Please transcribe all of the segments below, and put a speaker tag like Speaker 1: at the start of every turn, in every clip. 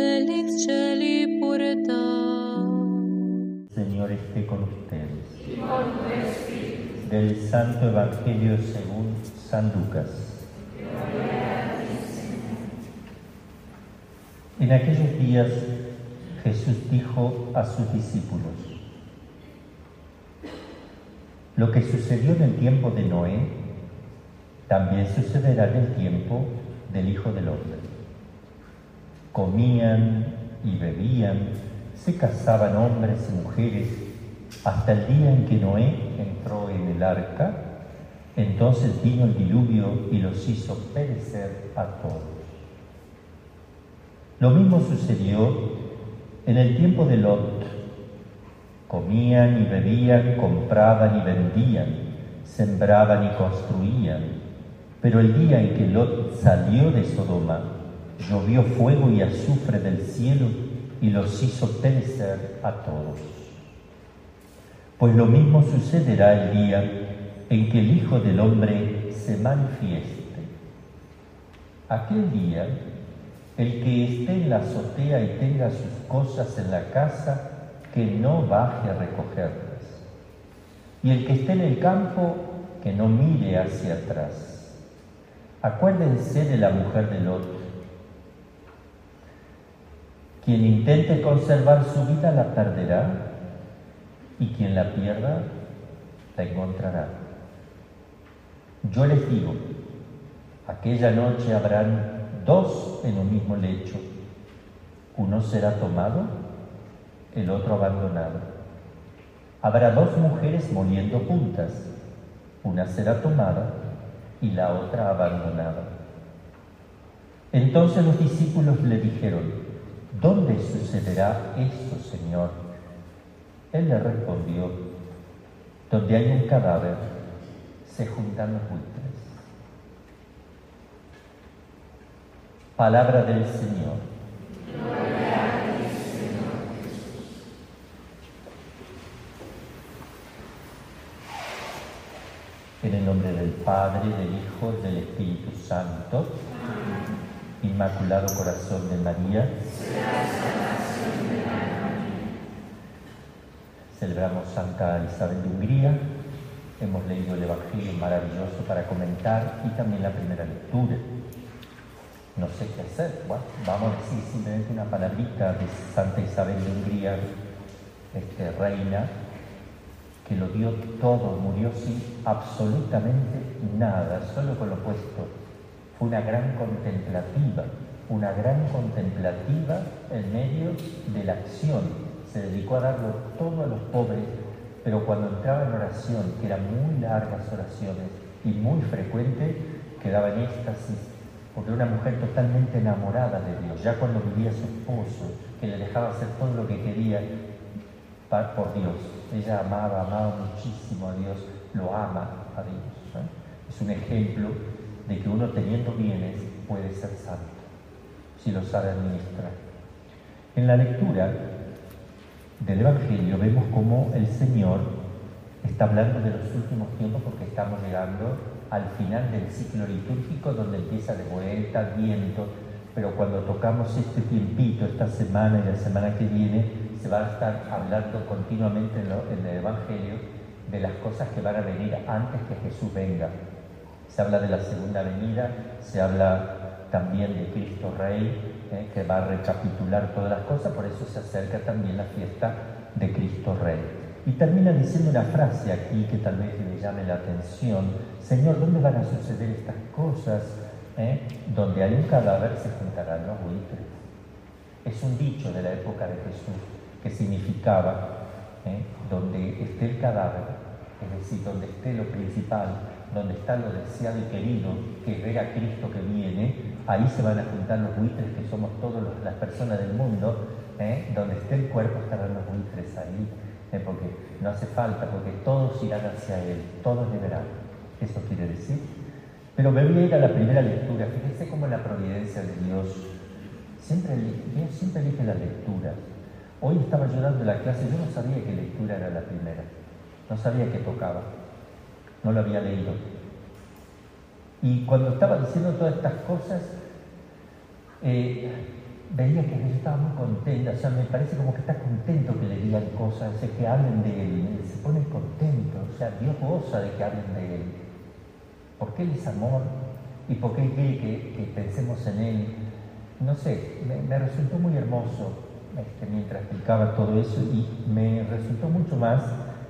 Speaker 1: Félix Señor esté con ustedes. Y con Del Santo Evangelio según San Lucas. En aquellos días Jesús dijo a sus discípulos, lo que sucedió en el tiempo de Noé, también sucederá en el tiempo del Hijo del Hombre. Comían y bebían, se casaban hombres y mujeres, hasta el día en que Noé entró en el arca, entonces vino el diluvio y los hizo perecer a todos. Lo mismo sucedió en el tiempo de Lot. Comían y bebían, compraban y vendían, sembraban y construían. Pero el día en que Lot salió de Sodoma, llovió fuego y azufre del cielo y los hizo perecer a todos. Pues lo mismo sucederá el día en que el Hijo del Hombre se manifieste. Aquel día, el que esté en la azotea y tenga sus cosas en la casa, que no baje a recogerlas. Y el que esté en el campo, que no mire hacia atrás. Acuérdense de la mujer de Lot. Quien intente conservar su vida la perderá y quien la pierda la encontrará. Yo les digo, aquella noche habrán dos en un mismo lecho, uno será tomado, el otro abandonado. Habrá dos mujeres moliendo juntas, una será tomada y la otra abandonada. Entonces los discípulos le dijeron, ¿dónde sucederá esto, Señor? Él le respondió, donde hay un cadáver, se juntan los buitres. Palabra del Señor. En el nombre del Padre, del Hijo, del Espíritu Santo, Inmaculado Corazón de María. Celebramos Santa Isabel de Hungría, hemos leído el Evangelio maravilloso para comentar y también la primera lectura. No sé qué hacer, bueno, vamos a decir simplemente una palabrita de Santa Isabel de Hungría, este, reina, que lo dio todo, murió sin absolutamente nada, solo con lo puesto. Una gran contemplativa, una gran contemplativa en medio de la acción se dedicó a darlo todo a los pobres, pero cuando entraba en oración, que eran muy largas oraciones y muy frecuentes, quedaba en éxtasis, porque era una mujer totalmente enamorada de Dios, ya cuando vivía su esposo, que le dejaba hacer todo lo que quería por Dios. Ella amaba, amaba muchísimo a Dios, lo ama a Dios. Es un ejemplo de que uno teniendo bienes puede ser santo, si lo sabe administrar. En la lectura del Evangelio vemos cómo el Señor está hablando de los últimos tiempos porque estamos llegando al final del ciclo litúrgico donde empieza de vuelta el viento, pero cuando tocamos este tiempito, esta semana y la semana que viene, se va a estar hablando continuamente en, el Evangelio de las cosas que van a venir antes que Jesús venga. Se habla de la segunda venida, se habla también de Cristo Rey, ¿eh? que va a recapitular todas las cosas, por eso se acerca también la fiesta de Cristo Rey. Y termina diciendo una frase aquí que tal vez le llame la atención, Señor, ¿dónde van a suceder estas cosas? ¿Eh? Donde hay un cadáver se juntarán los buitres. Es un dicho de la época de Jesús que significaba, ¿eh? donde esté el cadáver, es decir, donde esté lo principal, donde está lo deseado y querido, que ver a Cristo que viene, ahí se van a juntar los buitres que somos todas las personas del mundo, ¿eh? donde esté el cuerpo estarán los buitres ahí, ¿eh? porque no hace falta, porque todos irán hacia Él, todos le verán. Eso quiere decir. Pero me voy a ir a la primera lectura. Fíjense cómo la providencia de Dios siempre, Dios siempre elige la lectura. Hoy estaba yo dando la clase, yo no sabía qué lectura era la primera, no sabía qué tocaba no lo había leído. Y cuando estaba diciendo todas estas cosas, eh, veía que ella estaba muy contenta, o sea, me parece como que está contento que le digan cosas, que hablen de él, se pone contento, o sea, Dios goza de que hablen de él, porque Él es amor y porque Él quiere que, pensemos en Él. No sé, me, resultó muy hermoso este, mientras explicaba todo eso y me resultó mucho más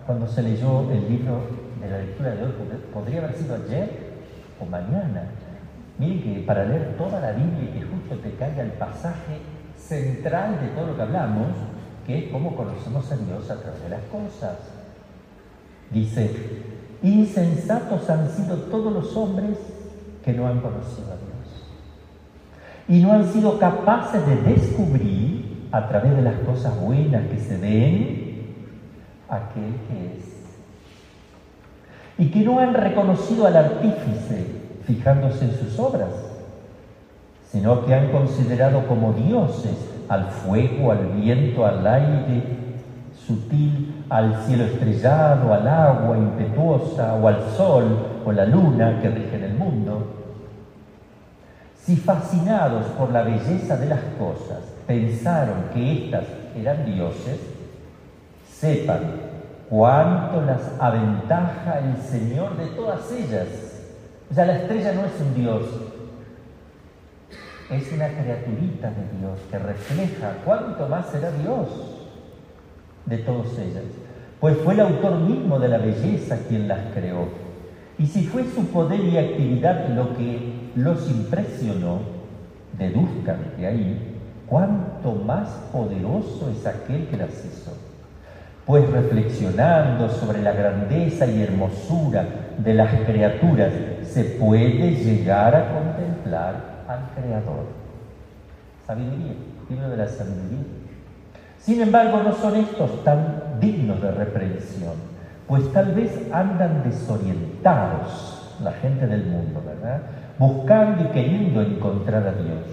Speaker 1: cuando se leyó el libro de la lectura de hoy, podría haber sido ayer o mañana. Miren que para leer toda la Biblia y que justo te caiga el pasaje central de todo lo que hablamos, que es cómo conocemos a Dios a través de las cosas. Dice, insensatos han sido todos los hombres que no han conocido a Dios. Y no han sido capaces de descubrir a través de las cosas buenas que se ven aquel que es. Y que no han reconocido al artífice fijándose en sus obras, sino que han considerado como dioses al fuego, al viento, al aire sutil, al cielo estrellado, al agua impetuosa o al sol o la luna que rigen el mundo. Si fascinados por la belleza de las cosas pensaron que éstas eran dioses, sepan cuánto las aventaja el Señor de todas ellas. O sea, la estrella no es un dios, es una criaturita de Dios que refleja cuánto más será Dios de todas ellas. Pues fue el autor mismo de la belleza quien las creó. Y si fue su poder y actividad lo que los impresionó, deduzcan de ahí cuánto más poderoso es aquel que las hizo. Pues reflexionando sobre la grandeza y hermosura de las criaturas, se puede llegar a contemplar al Creador. Sabiduría, libro de la sabiduría. Sin embargo, no son estos tan dignos de reprensión, pues tal vez andan desorientados la gente del mundo, ¿verdad? Buscando y queriendo encontrar a Dios.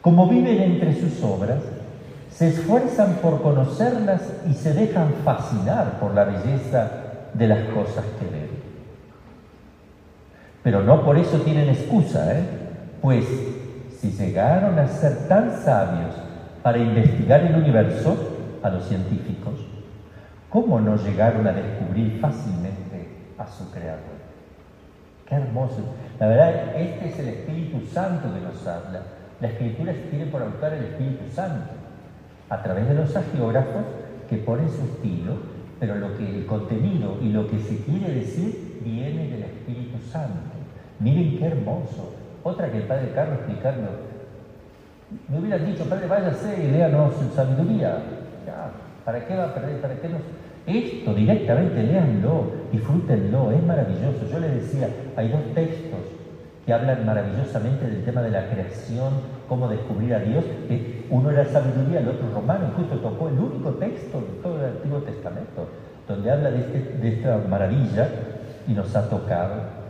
Speaker 1: Como viven entre sus obras, se esfuerzan por conocerlas y se dejan fascinar por la belleza de las cosas que ven. Pero no por eso tienen excusa, ¿eh? Pues si llegaron a ser tan sabios para investigar el universo a los científicos, ¿cómo no llegaron a descubrir fácilmente a su creador? Qué hermoso. La verdad, este es el Espíritu Santo que nos habla. La escritura tiene por autor el Espíritu Santo, a través de los agiógrafos que ponen su estilo, pero lo que el contenido y lo que se quiere decir viene del Espíritu Santo. Miren qué hermoso. Otra que el padre Carlos explicando. Me hubieran dicho, padre, váyase y léanos su sabiduría. Ya, ¿para qué va a perder? ¿Para qué no? Esto directamente, léanlo, disfrútenlo, es maravilloso. Yo les decía, hay dos textos que hablan maravillosamente del tema de la creación, cómo descubrir a Dios. Uno era sabiduría, el otro romano, y justo tocó el único texto de todo el Antiguo Testamento, donde habla de, este, de esta maravilla y nos ha tocado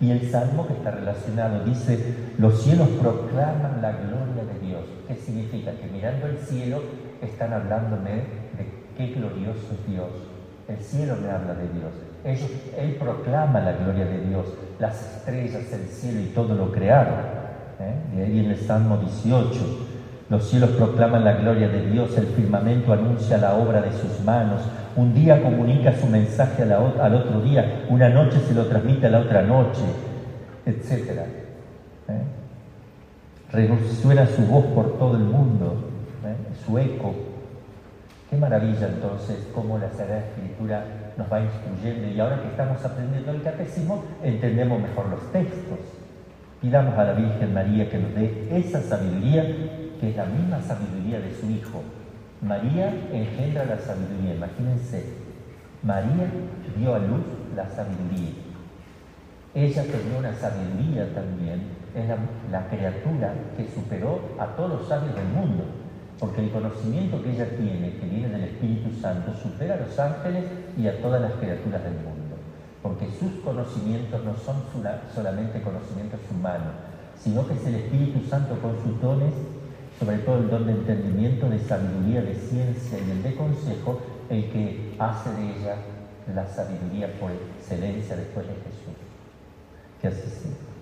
Speaker 1: y el salmo que está relacionado dice, los cielos proclaman la gloria de Dios. ¿Qué significa? Que mirando el cielo están hablándome de qué glorioso es Dios. El cielo me habla de Dios. Él proclama la gloria de Dios, las estrellas, el cielo y todo lo creado. ¿eh? Y ahí en el Salmo 18, los cielos proclaman la gloria de Dios, el firmamento anuncia la obra de sus manos, un día comunica su mensaje al otro día, una noche se lo transmite a la otra noche, etc. ¿Eh? Resuena su voz por todo el mundo, ¿eh? su eco. Qué maravilla entonces cómo la Sagrada Escritura nos va instruyendo y ahora que estamos aprendiendo el catecismo entendemos mejor los textos. Pidamos a la Virgen María que nos dé esa sabiduría que es la misma sabiduría de su Hijo, María engendra la sabiduría, imagínense. María dio a luz la sabiduría. Ella tenía una sabiduría también, es la, criatura que superó a todos los sabios del mundo, porque el conocimiento que ella tiene, que viene del Espíritu Santo, supera a los ángeles y a todas las criaturas del mundo, porque sus conocimientos no son solamente conocimientos humanos, sino que es el Espíritu Santo con sus dones sobre todo el don de entendimiento, de sabiduría, de ciencia y el de consejo, el que hace de ella la sabiduría por excelencia después de Jesús. Que así sea.